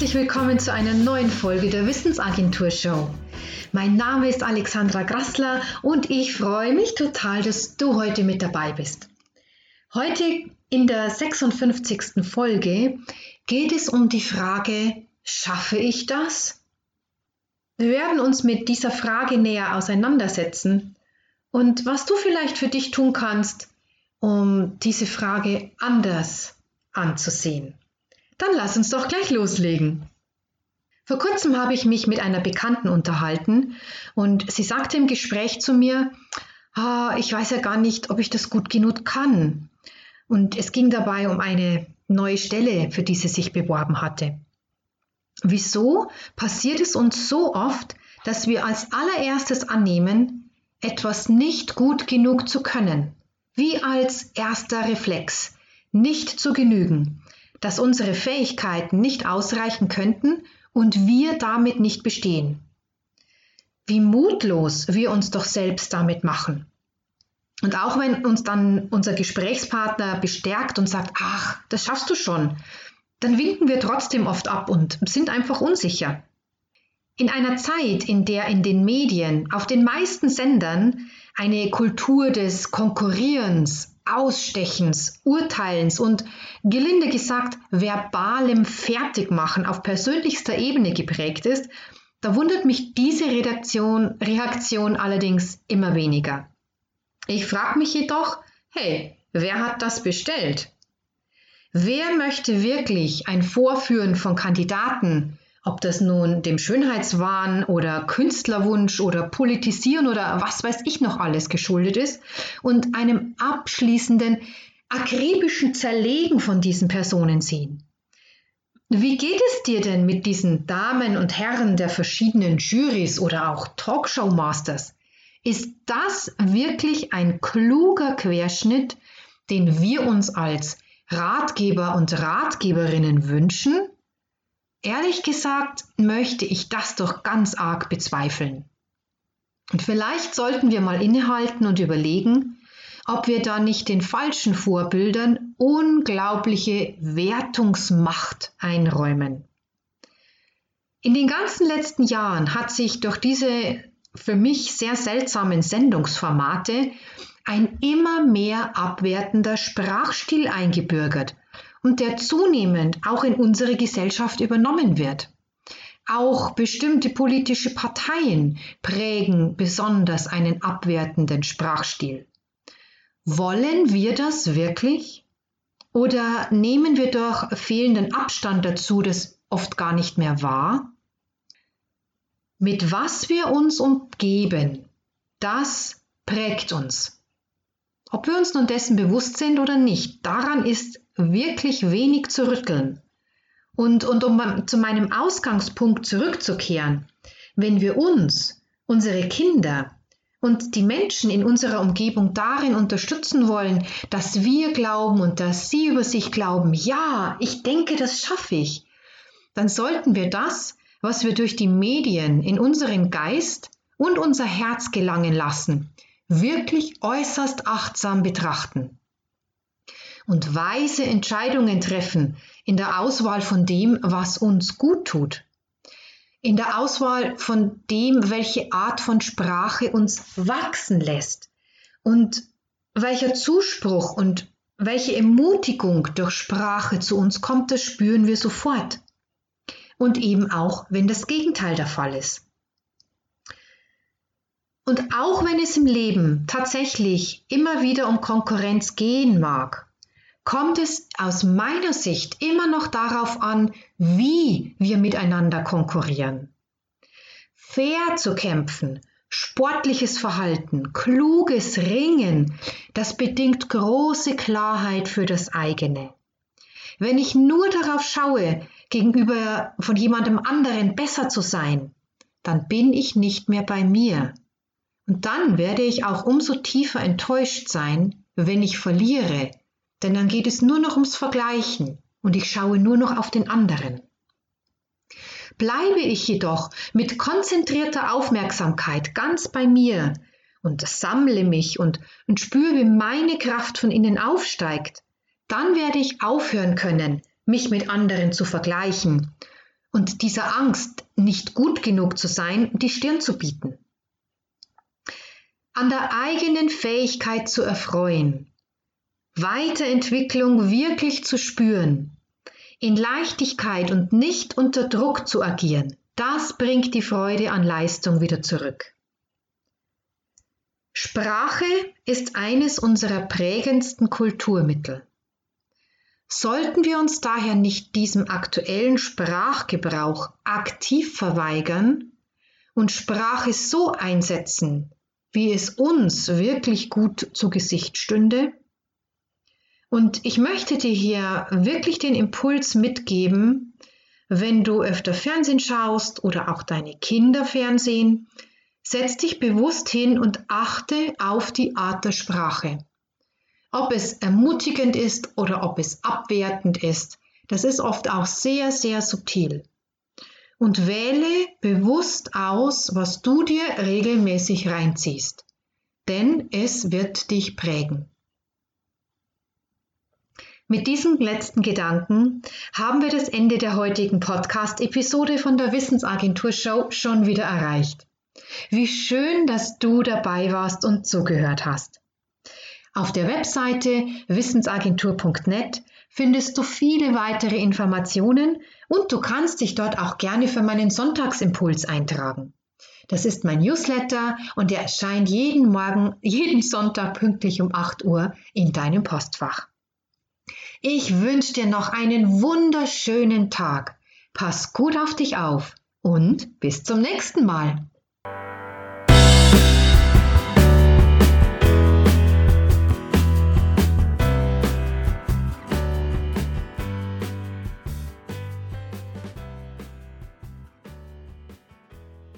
herzlich willkommen zu einer neuen Folge der Wissensagentur Show. Mein Name ist Alexandra Grassler und ich freue mich total, dass du heute mit dabei bist. Heute in der 56. Folge geht es um die Frage, schaffe ich das? Wir werden uns mit dieser Frage näher auseinandersetzen und was du vielleicht für dich tun kannst, um diese Frage anders anzusehen. Dann lass uns doch gleich loslegen. Vor kurzem habe ich mich mit einer Bekannten unterhalten und sie sagte im Gespräch zu mir, ah, ich weiß ja gar nicht, ob ich das gut genug kann. Und es ging dabei um eine neue Stelle, für die sie sich beworben hatte. Wieso passiert es uns so oft, dass wir als allererstes annehmen, etwas nicht gut genug zu können? Wie als erster Reflex, nicht zu genügen, dass unsere Fähigkeiten nicht ausreichen könnten und wir damit nicht bestehen. Wie mutlos wir uns doch selbst damit machen. Und auch wenn uns dann unser Gesprächspartner bestärkt und sagt, ach, das schaffst du schon, dann winken wir trotzdem oft ab und sind einfach unsicher. In einer Zeit, in der in den Medien, auf den meisten Sendern eine Kultur des Konkurrierens, Ausstechens, Urteilens und gelinde gesagt verbalem Fertigmachen auf persönlichster Ebene geprägt ist, da wundert mich diese Redaktion, Reaktion allerdings immer weniger. Ich frage mich jedoch, hey, wer hat das bestellt? Wer möchte wirklich ein Vorführen von Kandidaten ob das nun dem Schönheitswahn oder Künstlerwunsch oder Politisieren oder was weiß ich noch alles geschuldet ist und einem abschließenden, akribischen Zerlegen von diesen Personen sehen. Wie geht es dir denn mit diesen Damen und Herren der verschiedenen Jurys oder auch Talkshow-Masters? Ist das wirklich ein kluger Querschnitt, den wir uns als Ratgeber und Ratgeberinnen wünschen? Ehrlich gesagt möchte ich das doch ganz arg bezweifeln. Und vielleicht sollten wir mal innehalten und überlegen, ob wir da nicht den falschen Vorbildern unglaubliche Wertungsmacht einräumen. In den ganzen letzten Jahren hat sich durch diese für mich sehr seltsamen Sendungsformate ein immer mehr abwertender Sprachstil eingebürgert und der zunehmend auch in unsere Gesellschaft übernommen wird. Auch bestimmte politische Parteien prägen besonders einen abwertenden Sprachstil. Wollen wir das wirklich? Oder nehmen wir durch fehlenden Abstand dazu das oft gar nicht mehr wahr? Mit was wir uns umgeben, das prägt uns. Ob wir uns nun dessen bewusst sind oder nicht, daran ist wirklich wenig zu rütteln. Und, und um zu meinem Ausgangspunkt zurückzukehren, wenn wir uns, unsere Kinder und die Menschen in unserer Umgebung darin unterstützen wollen, dass wir glauben und dass sie über sich glauben, ja, ich denke, das schaffe ich, dann sollten wir das, was wir durch die Medien in unseren Geist und unser Herz gelangen lassen, wirklich äußerst achtsam betrachten und weise Entscheidungen treffen in der Auswahl von dem, was uns gut tut. In der Auswahl von dem, welche Art von Sprache uns wachsen lässt und welcher Zuspruch und welche Ermutigung durch Sprache zu uns kommt, das spüren wir sofort. Und eben auch, wenn das Gegenteil der Fall ist. Und auch wenn es im Leben tatsächlich immer wieder um Konkurrenz gehen mag, kommt es aus meiner Sicht immer noch darauf an, wie wir miteinander konkurrieren. Fair zu kämpfen, sportliches Verhalten, kluges Ringen, das bedingt große Klarheit für das eigene. Wenn ich nur darauf schaue, gegenüber von jemandem anderen besser zu sein, dann bin ich nicht mehr bei mir. Und dann werde ich auch umso tiefer enttäuscht sein, wenn ich verliere, denn dann geht es nur noch ums Vergleichen und ich schaue nur noch auf den anderen. Bleibe ich jedoch mit konzentrierter Aufmerksamkeit ganz bei mir und sammle mich und, und spüre, wie meine Kraft von innen aufsteigt, dann werde ich aufhören können, mich mit anderen zu vergleichen und dieser Angst, nicht gut genug zu sein, die Stirn zu bieten. An der eigenen Fähigkeit zu erfreuen, Weiterentwicklung wirklich zu spüren, in Leichtigkeit und nicht unter Druck zu agieren, das bringt die Freude an Leistung wieder zurück. Sprache ist eines unserer prägendsten Kulturmittel. Sollten wir uns daher nicht diesem aktuellen Sprachgebrauch aktiv verweigern und Sprache so einsetzen, wie es uns wirklich gut zu Gesicht stünde? Und ich möchte dir hier wirklich den Impuls mitgeben, wenn du öfter Fernsehen schaust oder auch deine Kinder Fernsehen, setz dich bewusst hin und achte auf die Art der Sprache. Ob es ermutigend ist oder ob es abwertend ist, das ist oft auch sehr, sehr subtil. Und wähle bewusst aus, was du dir regelmäßig reinziehst, denn es wird dich prägen. Mit diesem letzten Gedanken haben wir das Ende der heutigen Podcast-Episode von der Wissensagentur Show schon wieder erreicht. Wie schön, dass du dabei warst und zugehört hast. Auf der Webseite wissensagentur.net findest du viele weitere Informationen und du kannst dich dort auch gerne für meinen Sonntagsimpuls eintragen. Das ist mein Newsletter und der erscheint jeden Morgen, jeden Sonntag pünktlich um 8 Uhr in deinem Postfach. Ich wünsche dir noch einen wunderschönen Tag. Pass gut auf dich auf und bis zum nächsten Mal.